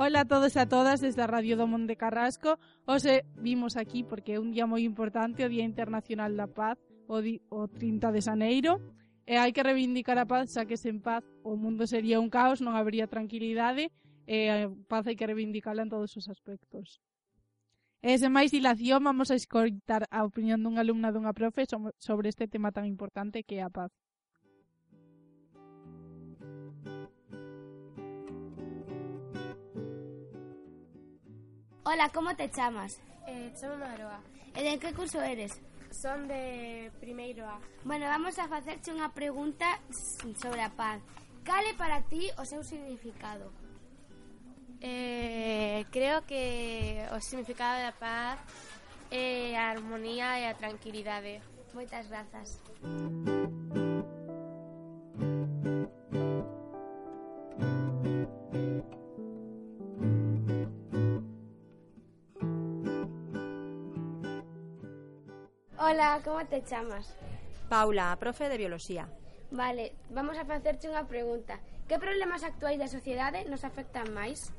Ola a todos e a todas desde a Radio do Monte Carrasco. Hoxe vimos aquí porque é un día moi importante, o Día Internacional da Paz, o, di, o 30 de Xaneiro. Eh, e hai que reivindicar a paz, xa que sen paz o mundo sería un caos, non habría tranquilidade, e a paz hai que reivindicarla en todos os aspectos. Eh, e sen máis dilación, vamos a escoitar a opinión dunha alumna dunha profe sobre este tema tan importante que é a paz. Hola, como te chamas? Eh, chamo Maroa. E de que curso eres? Son de primeiro A. Bueno, vamos a facerche unha pregunta sobre a paz. Cale para ti o seu significado? Eh, creo que o significado da paz é a armonía e a tranquilidade. Moitas grazas. Música Hola, como te chamas? Paula, a profe de Bioloxía. Vale, vamos a facerche unha pregunta. Que problemas actuais da sociedade nos afectan máis?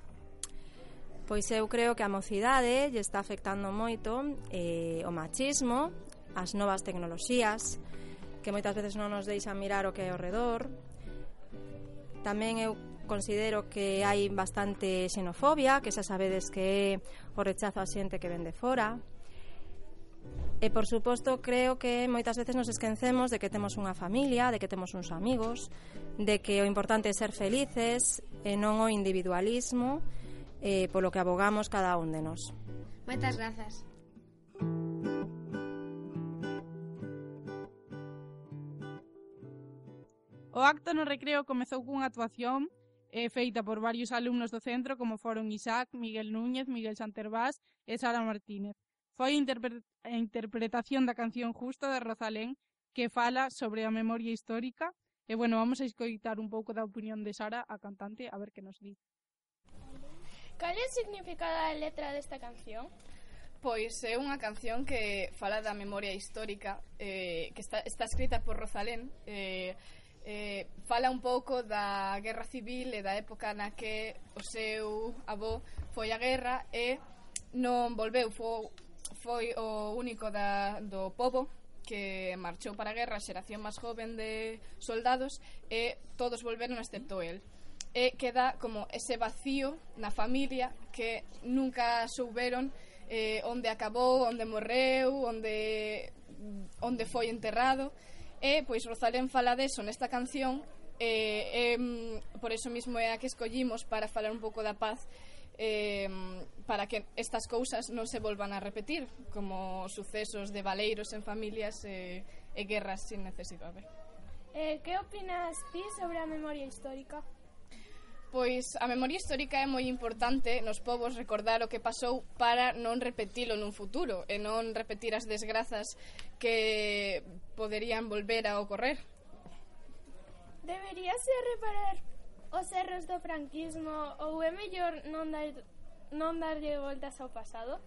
Pois eu creo que a mocidade lle está afectando moito eh, o machismo, as novas tecnoloxías, que moitas veces non nos deixan mirar o que é ao redor. Tamén eu considero que hai bastante xenofobia, que xa sabedes que é o rechazo a xente que vende fora E, por suposto, creo que moitas veces nos esquecemos de que temos unha familia, de que temos uns amigos, de que o importante é ser felices e non o individualismo, eh, polo que abogamos cada un de nós. Moitas grazas. O acto no recreo comezou cunha actuación eh, feita por varios alumnos do centro como foron Isaac, Miguel Núñez, Miguel Santervás e Sara Martínez. Foi a, interpre a interpretación da canción Justo de Rosalén que fala sobre a memoria histórica e bueno, vamos a escoitar un pouco da opinión de Sara, a cantante, a ver que nos di. Cal é o significado da letra desta canción? Pois é unha canción que fala da memoria histórica eh, que está, está escrita por Rosalén eh, eh, fala un pouco da guerra civil e da época na que o seu avó foi a guerra e non volveu, foi, foi o único da, do povo que marchou para a guerra a xeración máis joven de soldados e todos volveron excepto el. E queda como ese vacío na familia que nunca souberon eh, onde acabou, onde morreu, onde onde foi enterrado. E pois Rosalén fala deso nesta canción eh, e, e por eso mismo é a que escollimos para falar un pouco da paz eh, para que estas cousas non se volvan a repetir como sucesos de baleiros en familias eh, e guerras sin necesidade. Eh, que opinas ti sobre a memoria histórica? Pois a memoria histórica é moi importante nos povos recordar o que pasou para non repetilo nun futuro e non repetir as desgrazas que poderían volver a ocorrer. Deberíase reparar os erros do franquismo ou é mellor non dar non darlle voltas ao pasado?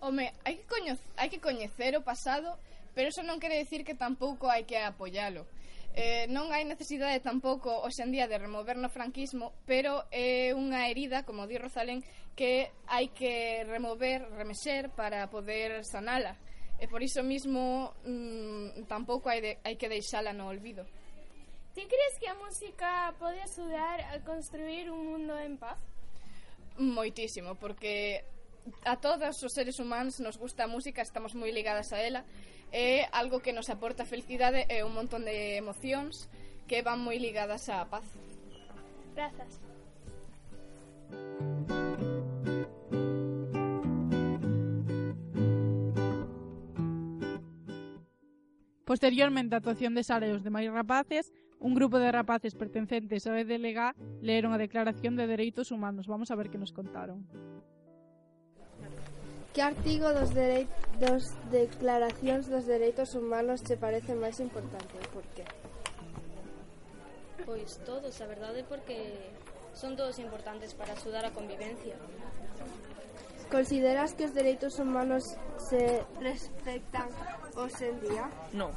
Home, hai que coñecer, hai que coñecer o pasado, pero eso non quere decir que tampouco hai que apoialo. Eh, non hai necesidade tampouco hoxendía de remover no franquismo, pero é unha herida, como di Rosalén, que hai que remover, remexer para poder sanala. E por iso mismo mm, tampouco hai, de, hai que deixala no olvido. Ti crees que a música pode axudar a construir un mundo en paz? Moitísimo, porque a todos os seres humanos nos gusta a música, estamos moi ligadas a ela, é algo que nos aporta felicidade e un montón de emocións que van moi ligadas á paz. Grazas. Posteriormente, a actuación de Sareos de máis rapaces Un grupo de rapaces pertencentes ao EDLG leeron a Declaración de Dereitos Humanos. Vamos a ver que nos contaron. Que artigo dos, dos declaracións dos dereitos humanos che parece máis importante e por qué? Pois todos, a verdade, porque son todos importantes para axudar a convivencia. Consideras que os dereitos humanos se respectan hoxe en día? Non,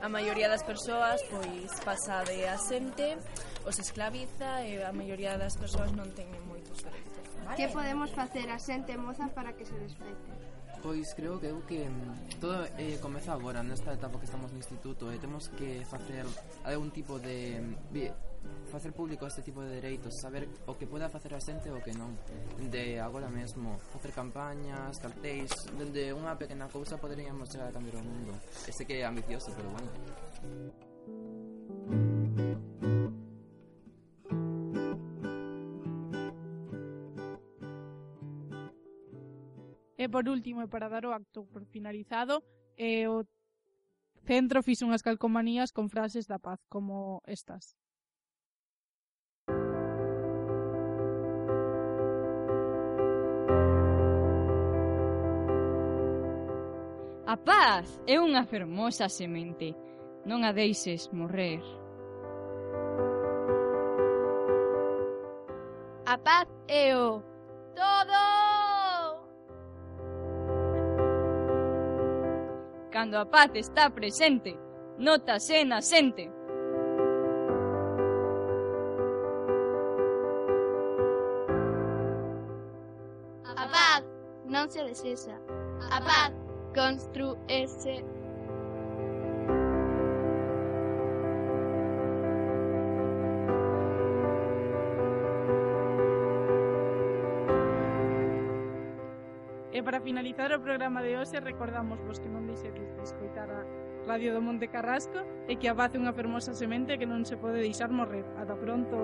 a maioría das persoas pois pasa de asente, os esclaviza e a maioría das persoas non teñen moitos dereitos. Que podemos facer a xente moza para que se respete? Pois creo que eu que mm, todo eh, comeza agora nesta etapa que estamos no instituto e temos que facer algún tipo de mm, facer público este tipo de dereitos, saber o que poda facer a xente e o que non. De agora mesmo, facer campañas, cartéis, dende unha pequena cousa poderíamos chegar a cambiar o mundo. Ese que é ambicioso, pero bueno. por último, e para dar o acto por finalizado, eh, o centro fixo unhas calcomanías con frases da paz como estas. A paz é unha fermosa semente. Non a deixes morrer. A paz é o todo cando a paz está presente, notase xente. A paz non se desesa, a paz construese E para finalizar o programa de hoxe recordamos vos que non deixedes de escoitar a Radio do Monte Carrasco e que abace unha fermosa semente que non se pode deixar morrer. Ata pronto!